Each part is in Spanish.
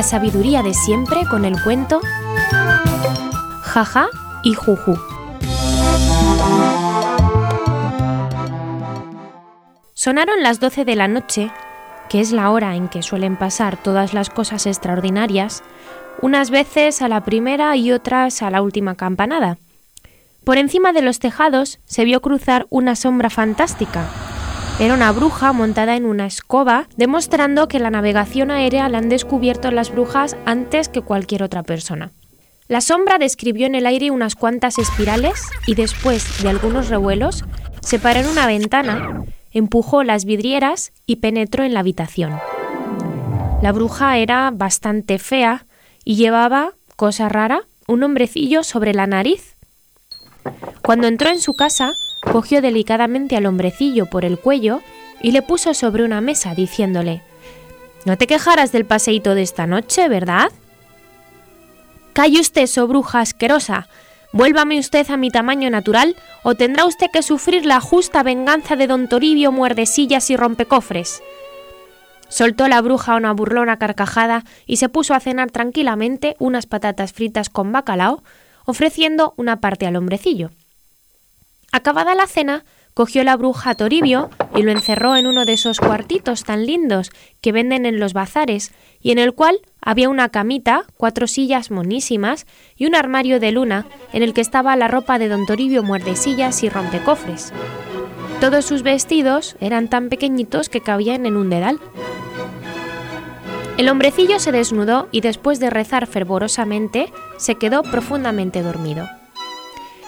la sabiduría de siempre con el cuento Jaja y Juju. Sonaron las doce de la noche, que es la hora en que suelen pasar todas las cosas extraordinarias, unas veces a la primera y otras a la última campanada. Por encima de los tejados se vio cruzar una sombra fantástica. Era una bruja montada en una escoba, demostrando que la navegación aérea la han descubierto las brujas antes que cualquier otra persona. La sombra describió en el aire unas cuantas espirales y después de algunos revuelos, se paró en una ventana empujó las vidrieras y penetró en la habitación. La bruja era bastante fea y llevaba, cosa rara, un hombrecillo sobre la nariz. Cuando entró en su casa, cogió delicadamente al hombrecillo por el cuello y le puso sobre una mesa, diciéndole No te quejarás del paseíto de esta noche, ¿verdad? Calle usted, so bruja asquerosa, Vuélvame usted a mi tamaño natural o tendrá usted que sufrir la justa venganza de don Toribio muerdesillas y rompecofres. Soltó la bruja una burlona carcajada y se puso a cenar tranquilamente unas patatas fritas con bacalao, ofreciendo una parte al hombrecillo. Acabada la cena, cogió la bruja a Toribio y lo encerró en uno de esos cuartitos tan lindos que venden en los bazares y en el cual había una camita, cuatro sillas monísimas y un armario de luna en el que estaba la ropa de don Toribio muerdesillas y rompecofres. Todos sus vestidos eran tan pequeñitos que cabían en un dedal. El hombrecillo se desnudó y después de rezar fervorosamente se quedó profundamente dormido.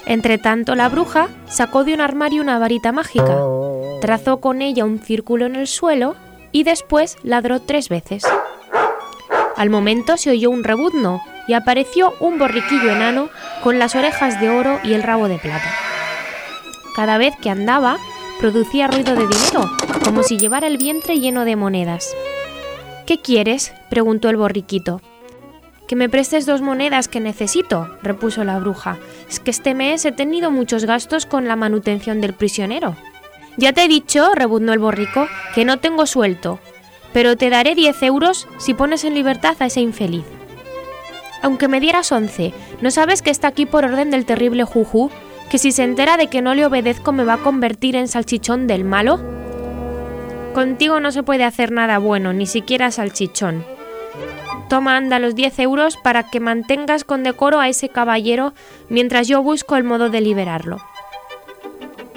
Entretanto, la bruja sacó de un armario una varita mágica, trazó con ella un círculo en el suelo y después ladró tres veces. Al momento se oyó un rebuzno y apareció un borriquillo enano con las orejas de oro y el rabo de plata. Cada vez que andaba, producía ruido de dinero, como si llevara el vientre lleno de monedas. ¿Qué quieres? preguntó el borriquito. Que me prestes dos monedas que necesito, repuso la bruja. Es que este mes he tenido muchos gastos con la manutención del prisionero. Ya te he dicho, rebuznó el borrico, que no tengo suelto pero te daré 10 euros si pones en libertad a ese infeliz. Aunque me dieras 11, ¿no sabes que está aquí por orden del terrible Juju, que si se entera de que no le obedezco me va a convertir en salchichón del malo? Contigo no se puede hacer nada bueno, ni siquiera salchichón. Toma, anda los 10 euros para que mantengas con decoro a ese caballero mientras yo busco el modo de liberarlo.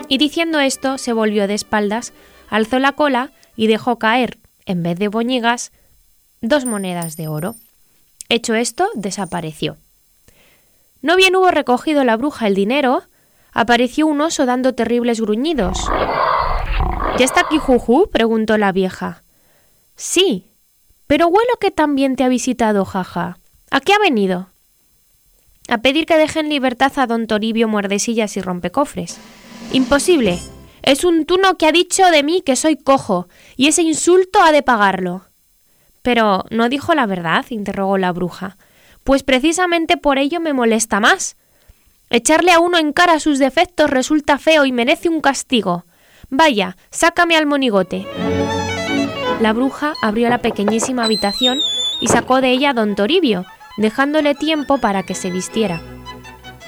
Y diciendo esto, se volvió de espaldas, alzó la cola y dejó caer, en vez de boñigas, dos monedas de oro. Hecho esto, desapareció. No bien hubo recogido la bruja el dinero, apareció un oso dando terribles gruñidos. ¿Ya está aquí Juju? preguntó la vieja. Sí, pero huelo que también te ha visitado, jaja. ¿A qué ha venido? A pedir que dejen libertad a don Toribio Muerdesillas y Rompecofres. Imposible, es un tuno que ha dicho de mí que soy cojo, y ese insulto ha de pagarlo. Pero ¿no dijo la verdad? interrogó la bruja. Pues precisamente por ello me molesta más. Echarle a uno en cara sus defectos resulta feo y merece un castigo. Vaya, sácame al monigote. La bruja abrió la pequeñísima habitación y sacó de ella a don Toribio, dejándole tiempo para que se vistiera.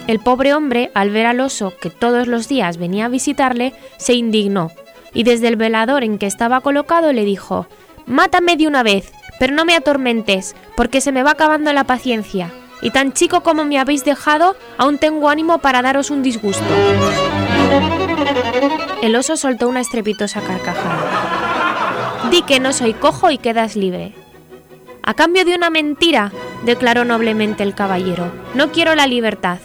El pobre hombre, al ver al oso que todos los días venía a visitarle, se indignó, y desde el velador en que estaba colocado le dijo Mátame de una vez, pero no me atormentes, porque se me va acabando la paciencia, y tan chico como me habéis dejado, aún tengo ánimo para daros un disgusto. El oso soltó una estrepitosa carcajada. Di que no soy cojo y quedas libre. A cambio de una mentira, declaró noblemente el caballero, no quiero la libertad.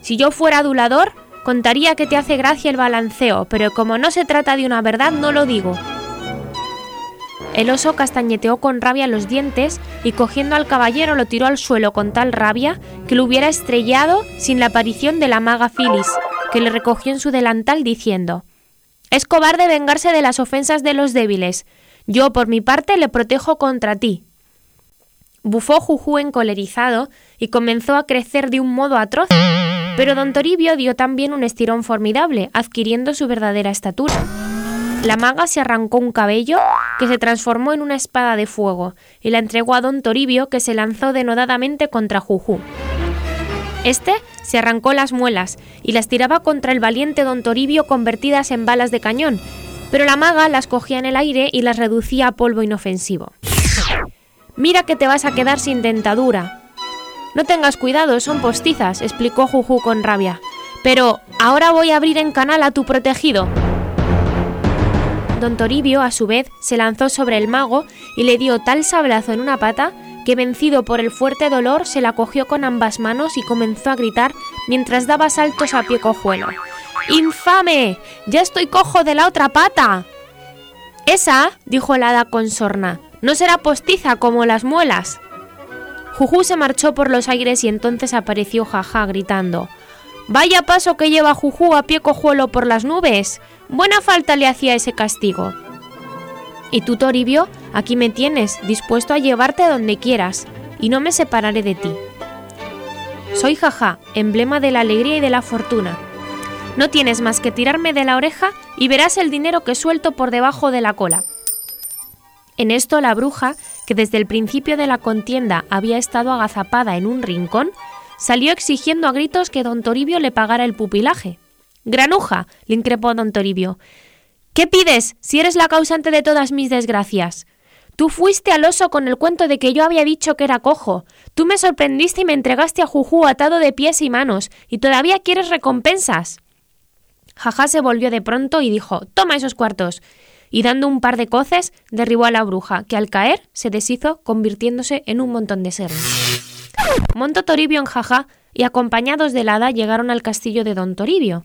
Si yo fuera adulador, contaría que te hace gracia el balanceo, pero como no se trata de una verdad, no lo digo. El oso castañeteó con rabia los dientes y cogiendo al caballero lo tiró al suelo con tal rabia que lo hubiera estrellado sin la aparición de la maga Phyllis, que le recogió en su delantal diciendo Es cobarde vengarse de las ofensas de los débiles. Yo, por mi parte, le protejo contra ti. Bufó Juju encolerizado y comenzó a crecer de un modo atroz pero don Toribio dio también un estirón formidable, adquiriendo su verdadera estatura. La maga se arrancó un cabello que se transformó en una espada de fuego y la entregó a don Toribio que se lanzó denodadamente contra Juju. Este se arrancó las muelas y las tiraba contra el valiente don Toribio convertidas en balas de cañón, pero la maga las cogía en el aire y las reducía a polvo inofensivo. Mira que te vas a quedar sin dentadura. No tengas cuidado, son postizas, explicó Juju con rabia. Pero ahora voy a abrir en canal a tu protegido. Don Toribio, a su vez, se lanzó sobre el mago y le dio tal sablazo en una pata que vencido por el fuerte dolor se la cogió con ambas manos y comenzó a gritar mientras daba saltos a pie cojuelo. ¡Infame! ¡Ya estoy cojo de la otra pata! Esa, dijo el hada con sorna, no será postiza como las muelas. Juju se marchó por los aires y entonces apareció Jaja gritando Vaya paso que lleva Juju a pie cojuelo por las nubes. Buena falta le hacía ese castigo. Y tú, Toribio, aquí me tienes, dispuesto a llevarte a donde quieras, y no me separaré de ti. Soy Jaja, emblema de la alegría y de la fortuna. No tienes más que tirarme de la oreja y verás el dinero que suelto por debajo de la cola. En esto la bruja, que desde el principio de la contienda había estado agazapada en un rincón, salió exigiendo a gritos que don Toribio le pagara el pupilaje. Granuja, le increpó don Toribio, ¿Qué pides si eres la causante de todas mis desgracias? Tú fuiste al oso con el cuento de que yo había dicho que era cojo. Tú me sorprendiste y me entregaste a Juju atado de pies y manos, y todavía quieres recompensas. Jajá se volvió de pronto y dijo Toma esos cuartos. y dando un par de coces derribó a la bruja, que al caer se deshizo convirtiéndose en un montón de serras. Montó Toribio en Jajá y acompañados del hada llegaron al castillo de don Toribio.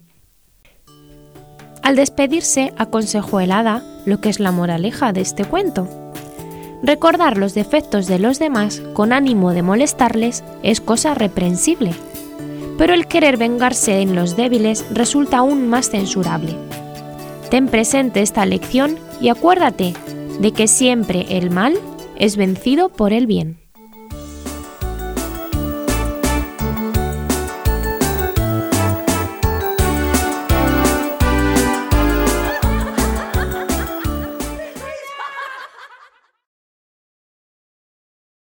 Al despedirse, aconsejó el hada lo que es la moraleja de este cuento. Recordar los defectos de los demás con ánimo de molestarles es cosa reprensible, pero el querer vengarse en los débiles resulta aún más censurable. Ten presente esta lección y acuérdate de que siempre el mal es vencido por el bien.